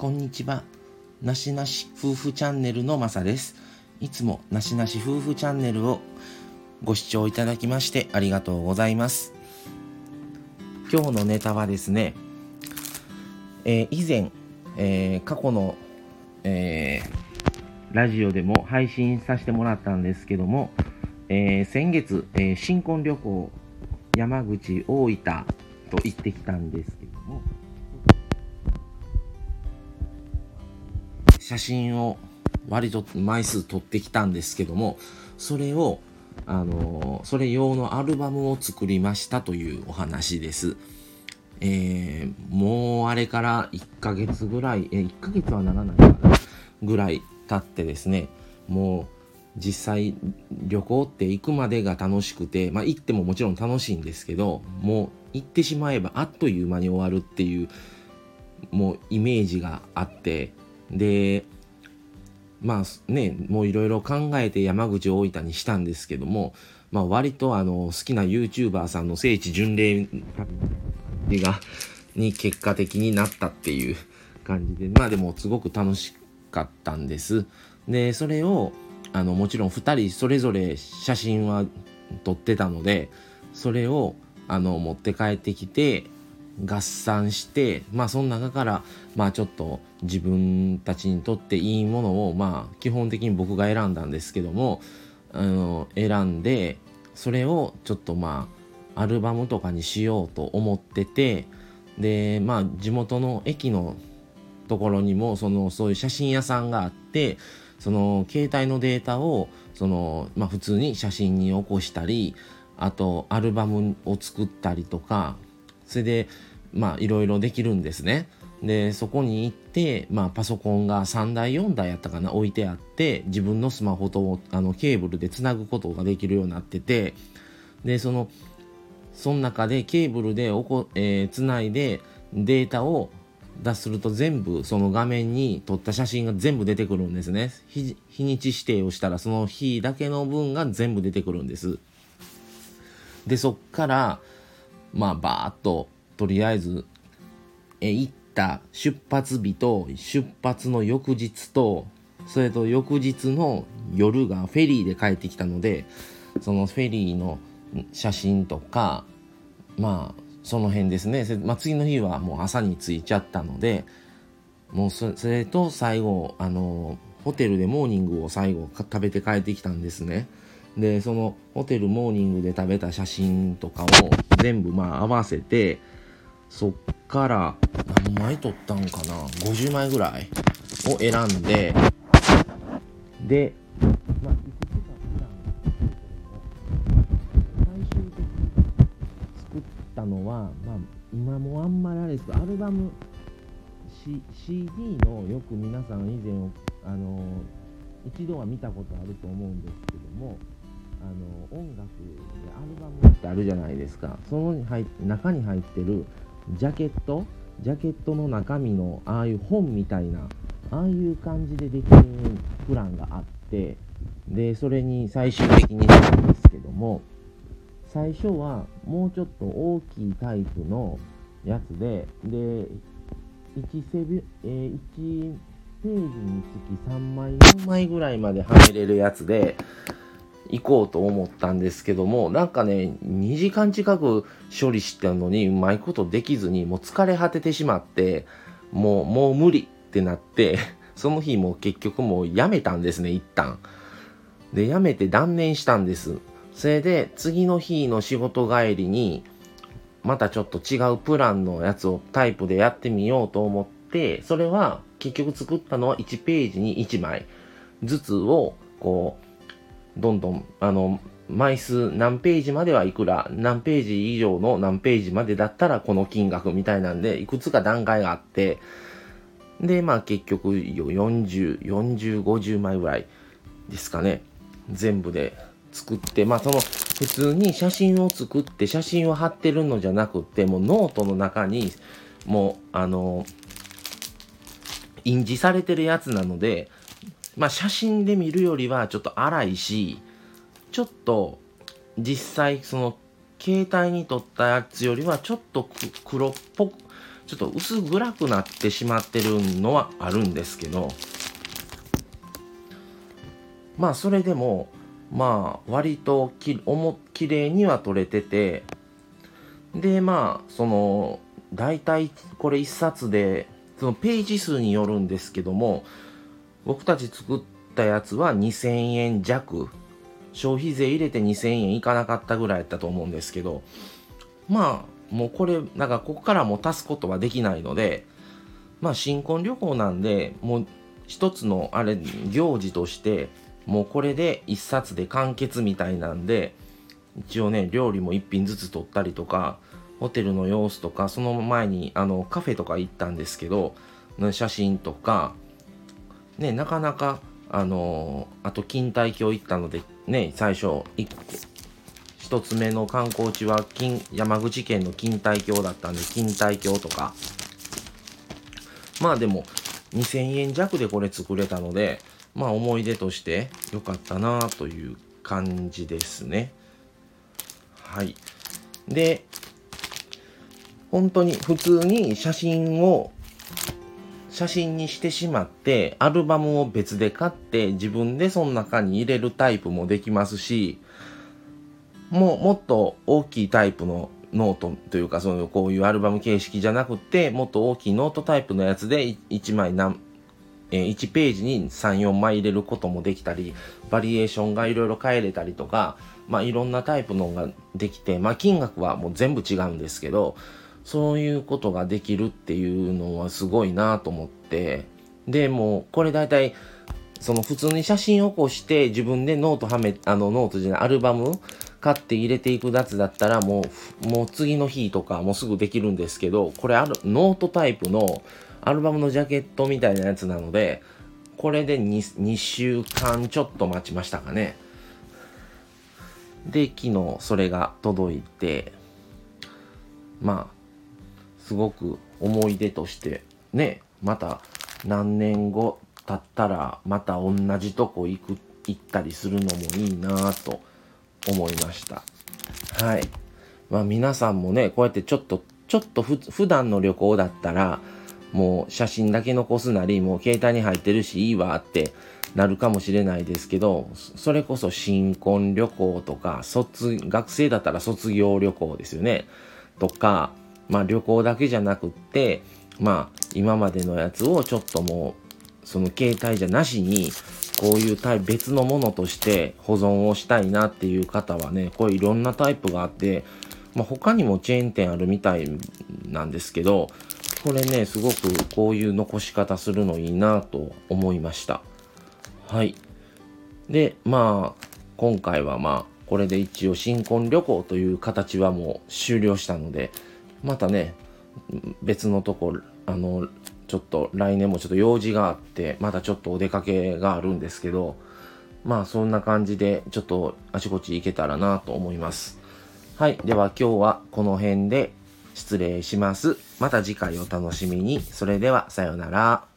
こんにちは。なしなし夫婦チャンネルのまさです。いつもなしなし夫婦チャンネルをご視聴いただきましてありがとうございます。今日のネタはですね、えー、以前、えー、過去の、えー、ラジオでも配信させてもらったんですけども、え先月、え新婚旅行山口大分と行ってきたんですけども、写真を割と枚数撮ってきたんですけども、それを、あのそれ用のアルバムを作りましたというお話です。えー、もうあれから1ヶ月ぐらい、え1ヶ月はならないかな、ぐらい経ってですね、もう実際旅行って行くまでが楽しくて、まあ行ってももちろん楽しいんですけど、もう行ってしまえばあっという間に終わるっていう、もうイメージがあって、でまあねもういろいろ考えて山口大分にしたんですけども、まあ、割とあの好きな YouTuber さんの聖地巡礼がに結果的になったっていう感じでまあでもすごく楽しかったんです。でそれをあのもちろん2人それぞれ写真は撮ってたのでそれをあの持って帰ってきて合算してまあその中からまあちょっと自分たちにとっていいものをまあ基本的に僕が選んだんですけどもあの選んでそれをちょっとまあアルバムとかにしようと思っててでまあ地元の駅のところにもそのそういう写真屋さんがあってその携帯のデータをその、まあ、普通に写真に起こしたりあとアルバムを作ったりとかそれでまあいろいろできるんですね。でそこに行って、まあ、パソコンが3台4台やったかな置いてあって自分のスマホとあのケーブルでつなぐことができるようになっててでそのその中でケーブルでおこ、えー、つないでデータを出すると全部その画面に撮った写真が全部出てくるんですね日にち指定をしたらその日だけの分が全部出てくるんですでそっからまあバーっととりあえずえ行った出発日と出発の翌日とそれと翌日の夜がフェリーで帰ってきたのでそのフェリーの写真とかまあその辺ですね、まあ、次の日はもう朝に着いちゃったのでもうそれと最後あのホテルでモーニングを最後食べて帰ってきたんですね。でそのホテルモーニングで食べた写真とかを全部まあ合わせてそっから何枚撮ったんかな？50枚ぐらい？を選んでで、まあ、いくつかプラン最終的に作ったのは、まあ、今もあんまりあれですけどアルバム、C、CD のよく皆さん以前あの一度は見たことあると思うんですけどもあの音楽でアルバムってあるじゃないですか。その中に入ってるジャケット？ジャケットの中身のああいう本みたいなああいう感じでできるプランがあってでそれに最終的にしたんですけども最初はもうちょっと大きいタイプのやつでで1セビ、えー、1ページにつき3枚4枚ぐらいまではめれるやつで行こうと思ったんですけども、なんかね、2時間近く処理してるのにうまいことできずに、もう疲れ果ててしまって、もう、もう無理ってなって、その日も結局もうやめたんですね、一旦。で、やめて断念したんです。それで、次の日の仕事帰りに、またちょっと違うプランのやつをタイプでやってみようと思って、それは結局作ったのは1ページに1枚ずつをこうどんどん、あの、枚数何ページまではいくら、何ページ以上の何ページまでだったらこの金額みたいなんで、いくつか段階があって、で、まあ結局40、40、50枚ぐらいですかね。全部で作って、まあその普通に写真を作って写真を貼ってるのじゃなくて、もうノートの中にもうあの、印字されてるやつなので、まあ写真で見るよりはちょっと荒いしちょっと実際その携帯に撮ったやつよりはちょっと黒っぽくちょっと薄暗くなってしまってるのはあるんですけどまあそれでもまあ割ときおも綺麗には撮れててでまあその大体これ1冊でそのページ数によるんですけども僕たち作ったやつは2000円弱。消費税入れて2000円いかなかったぐらいやったと思うんですけど。まあもうこれなんかここからも足すことはできないのでまあ新婚旅行なんでもう一つのあれ行事としてもうこれで一冊で完結みたいなんで一応ね料理も一品ずつ取ったりとかホテルの様子とかその前にあのカフェとか行ったんですけど写真とかねなかなかあのあと錦帯橋行ったのでね最初1つ目の観光地は金山口県の錦帯橋だったんで錦帯橋とか。まあでも2000円弱でこれ作れたのでまあ思い出として良かったなという感じですね。はい。で本当に普通に写真を写真にしてしまってアルバムを別で買って自分でその中に入れるタイプもできますしもうもっと大きいタイプのノートというかそのこういうアルバム形式じゃなくてもっと大きいノートタイプのやつで1枚何え1ページに34枚入れることもできたりバリエーションがいろいろ変えれたりとか、まあ、いろんなタイプのができて、まあ、金額はもう全部違うんですけどそういうことができるっていうのはすごいなと思って。でもこれ大体その普通に写真をこうして自分でノートはめあのノートじゃないアルバム買って入れていくやつだったらもうもう次の日とかもうすぐできるんですけどこれあるノートタイプのアルバムのジャケットみたいなやつなのでこれで 2, 2週間ちょっと待ちましたかね。で昨日それが届いてまあすごく思い出としてねまた何年後経ったらまた同じとこ行く行ったりするのもいいなと思いました。はい。まあ皆さんもねこうやってちょっとちょっとふ普段の旅行だったらもう写真だけ残すなりもう携帯に入ってるしいいわってなるかもしれないですけどそれこそ新婚旅行とか卒学生だったら卒業旅行ですよね。とかまあ旅行だけじゃなくって、まあ今までのやつをちょっともう、その携帯じゃなしに、こういうタイ別のものとして保存をしたいなっていう方はね、これいろんなタイプがあって、まあ、他にもチェーン店あるみたいなんですけど、これね、すごくこういう残し方するのいいなと思いました。はい。で、まあ、今回はまあ、これで一応新婚旅行という形はもう終了したので、またね別のとこあのちょっと来年もちょっと用事があってまたちょっとお出かけがあるんですけどまあそんな感じでちょっとあちこち行けたらなと思います。はいでは今日はこの辺で失礼します。また次回お楽しみに。それではさようなら。